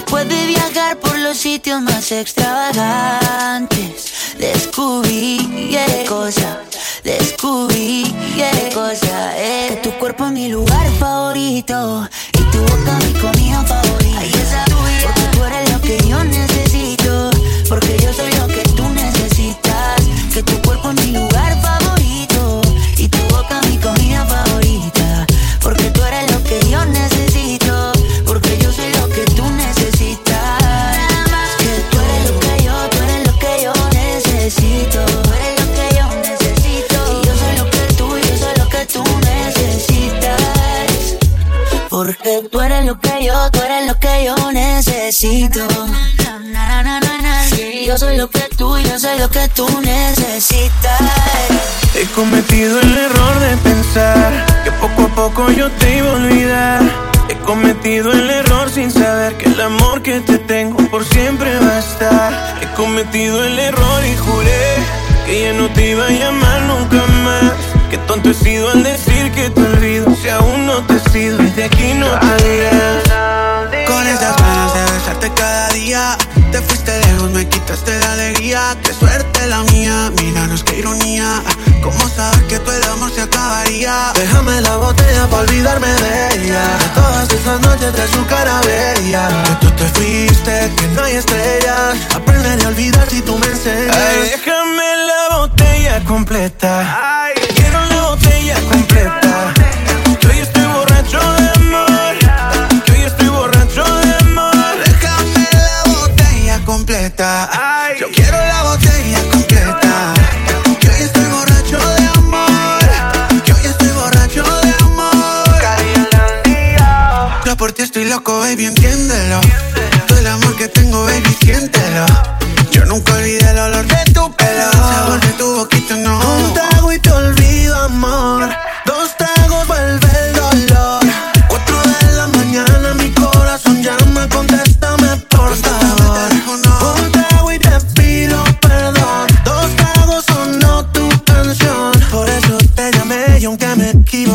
Después de viajar por los sitios más extravagantes, descubrí qué cosa, descubrí qué cosa es. Que tu cuerpo es mi lugar favorito y tu boca mi comida favorita. Ay, esa tuya. Porque tú eres lo que yo necesito, porque yo soy lo que tú necesitas. Que tu cuerpo es mi lugar yo, tú eres lo que yo necesito. Yo soy lo que tú, yo soy lo que tú necesitas. He cometido el error de pensar que poco a poco yo te iba a olvidar. He cometido el error sin saber que el amor que te tengo por siempre va a estar. He cometido el error y juré que ya no te iba a llamar nunca más. Qué tonto he sido al decir que te olvido. Si aún no te sido, desde aquí no te diré. Con esas ganas de besarte cada día Te fuiste lejos, me quitaste la alegría Qué suerte la mía, míranos qué ironía ¿Cómo saber que tu el amor se acabaría? Déjame la botella para olvidarme de ella De todas esas noches de su cara bella Que tú te fuiste, que no hay estrellas Aprenderé a olvidar si tú me enseñas Ay, déjame la botella completa.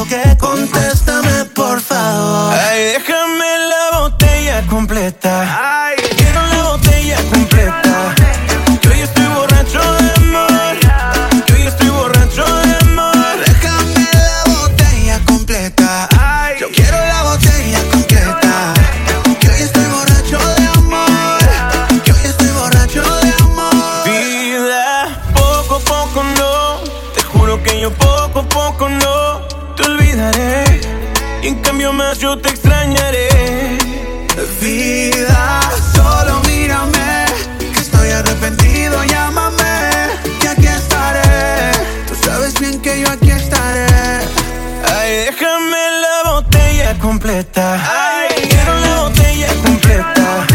que contéstame, por favor. Ay, déjame la botella completa. Ay Quiero la botella completa.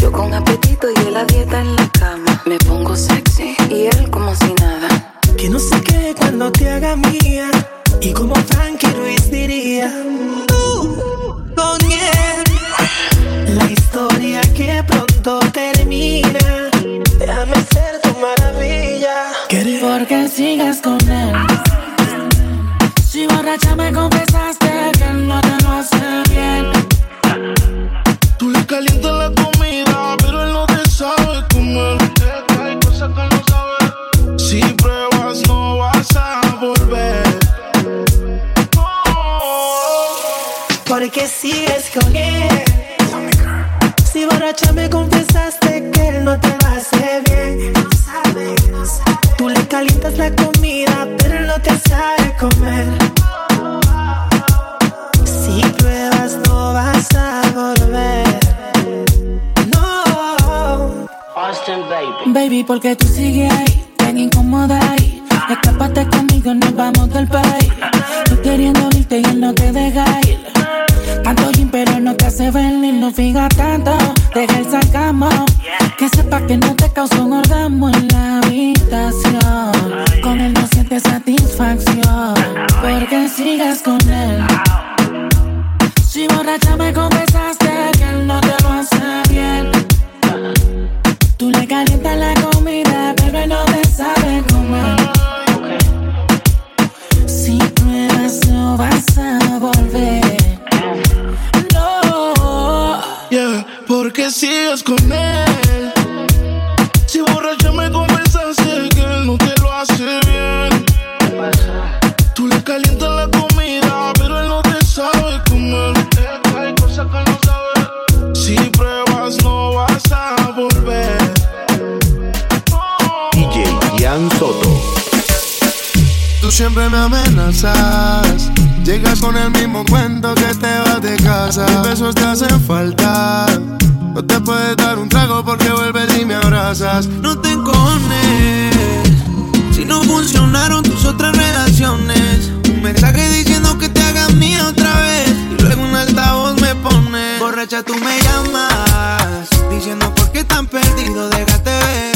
Yo con apetito y él a dieta en la cama. Me pongo sexy y él como si nada. Que no se quede cuando te haga mía. Y como Frankie Ruiz diría, tú con él. La historia que pronto termina. Déjame ser tu maravilla. Porque sigas con él. Si borracha me confesas. te deja ir. Tanto gym, pero no te hace ver ni no fíjate siempre me amenazas. Llegas con el mismo cuento que te vas de casa. Mis besos te hacen falta. No te puedes dar un trago porque vuelves y me abrazas. No te encojones. Si no funcionaron tus otras relaciones. Un mensaje diciendo que te hagas mía otra vez. Y luego un altavoz me pone. Borracha, tú me llamas. Diciendo por qué tan perdido, déjate ver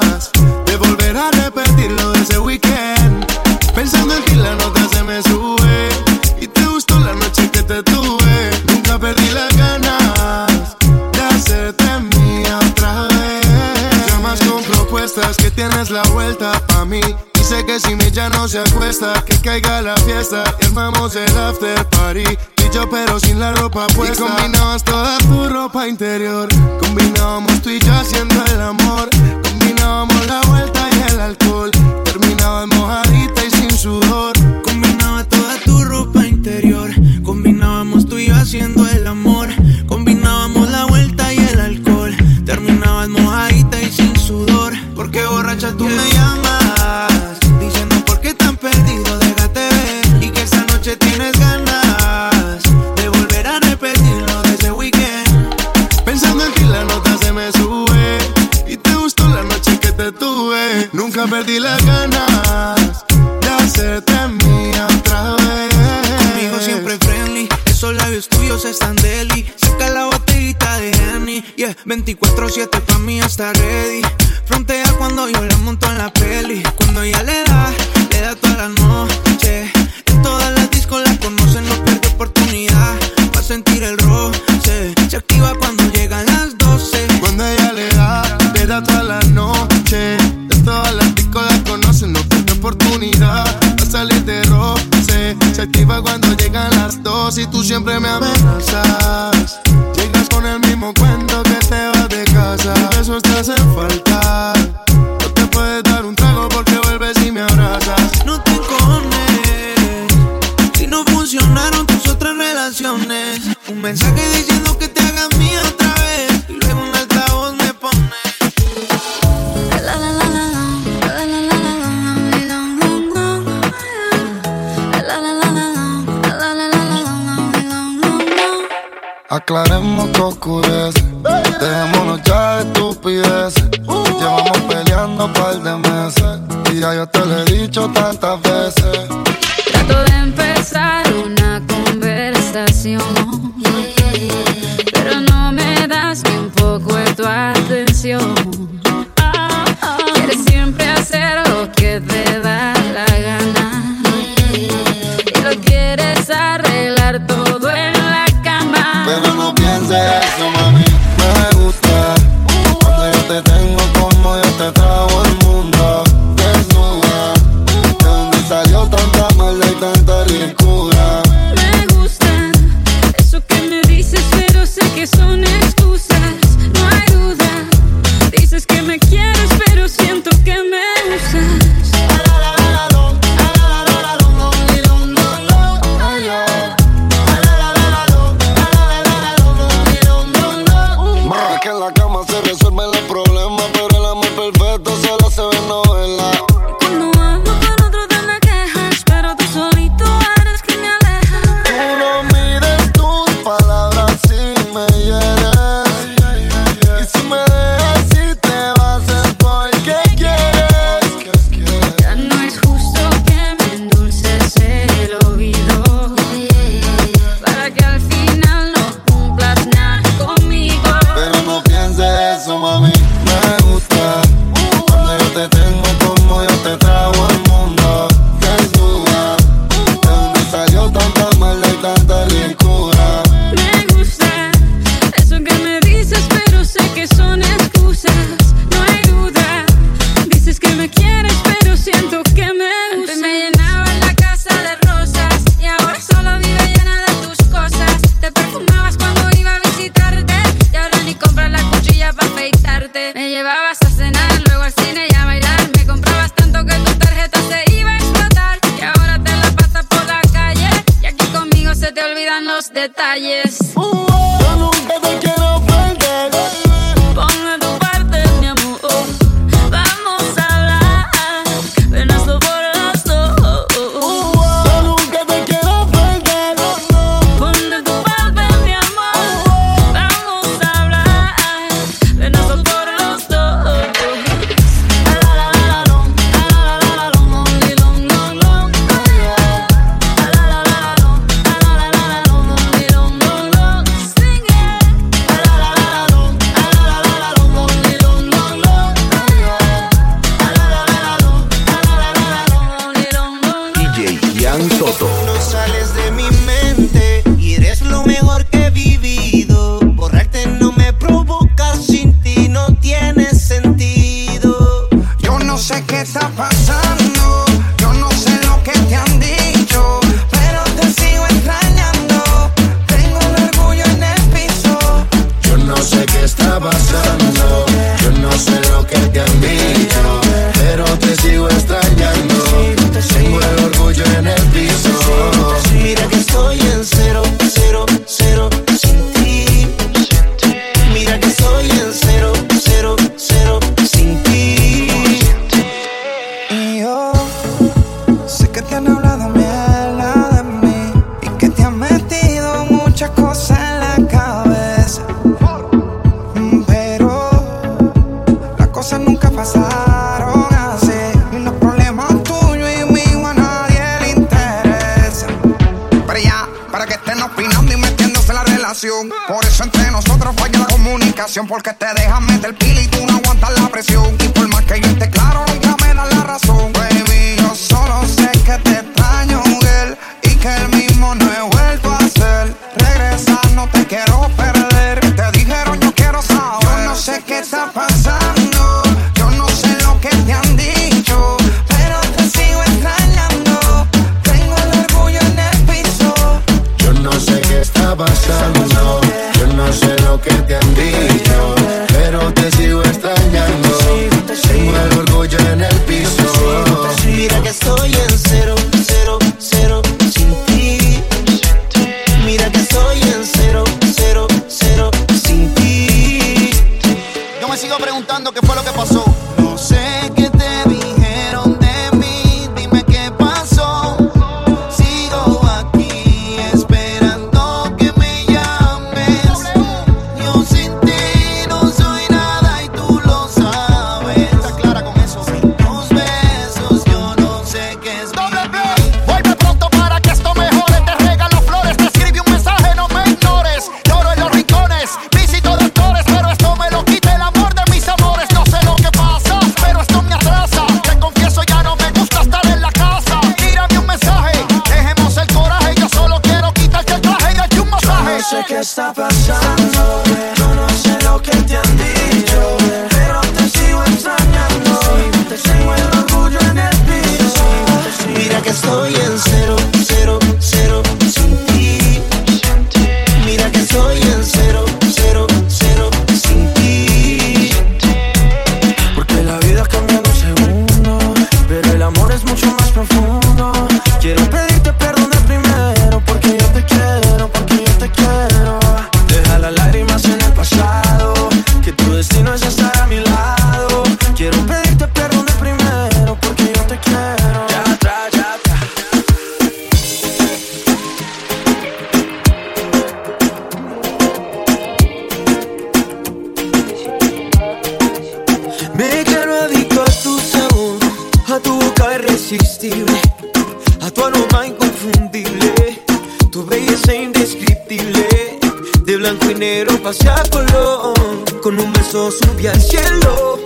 si mi ya no se acuesta, que caiga la fiesta y armamos el after party. Y yo pero sin la ropa puesta. Y combinabas toda tu ropa interior, combinábamos tú y yo haciendo el amor, combinábamos la vuelta y el alcohol, terminabas mojadita y sin sudor. yo subí al cielo,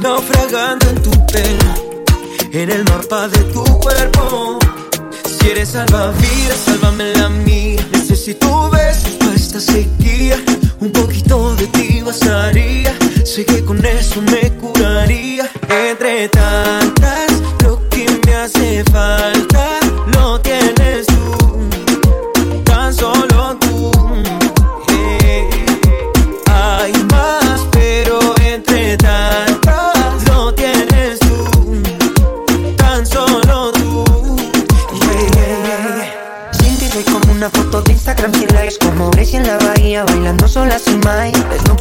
naufragando en tu pena, en el mapa de tu cuerpo. Si eres salvavidas, sálvame la mía. Necesito besos para esta sequía. Un poquito de ti bastaría. Sé que con eso me curaría. Entre tantas, lo que me hace falta.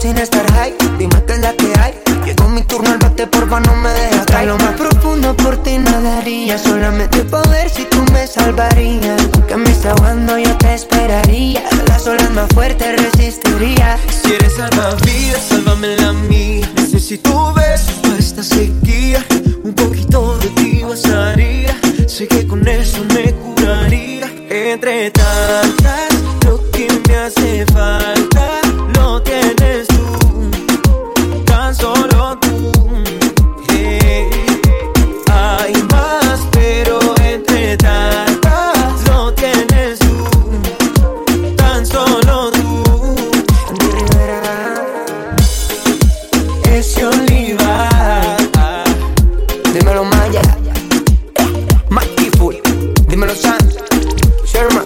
sin estar high. Dime que es la que hay. Llegó mi turno al bate, porfa, no me dejes Hasta lo más profundo por ti nadaría. Solamente poder si tú me salvarías. Que me está aguando, yo te esperaría. Las olas más fuertes resistiría. Si eres salvavidas, sálvame la mía. Necesito besos para esta sequía. Un poquito de ti bastaría. Sé que con eso me curaría. Entre tantas Dímelo, Sam. Sherman.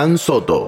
Adrián Soto.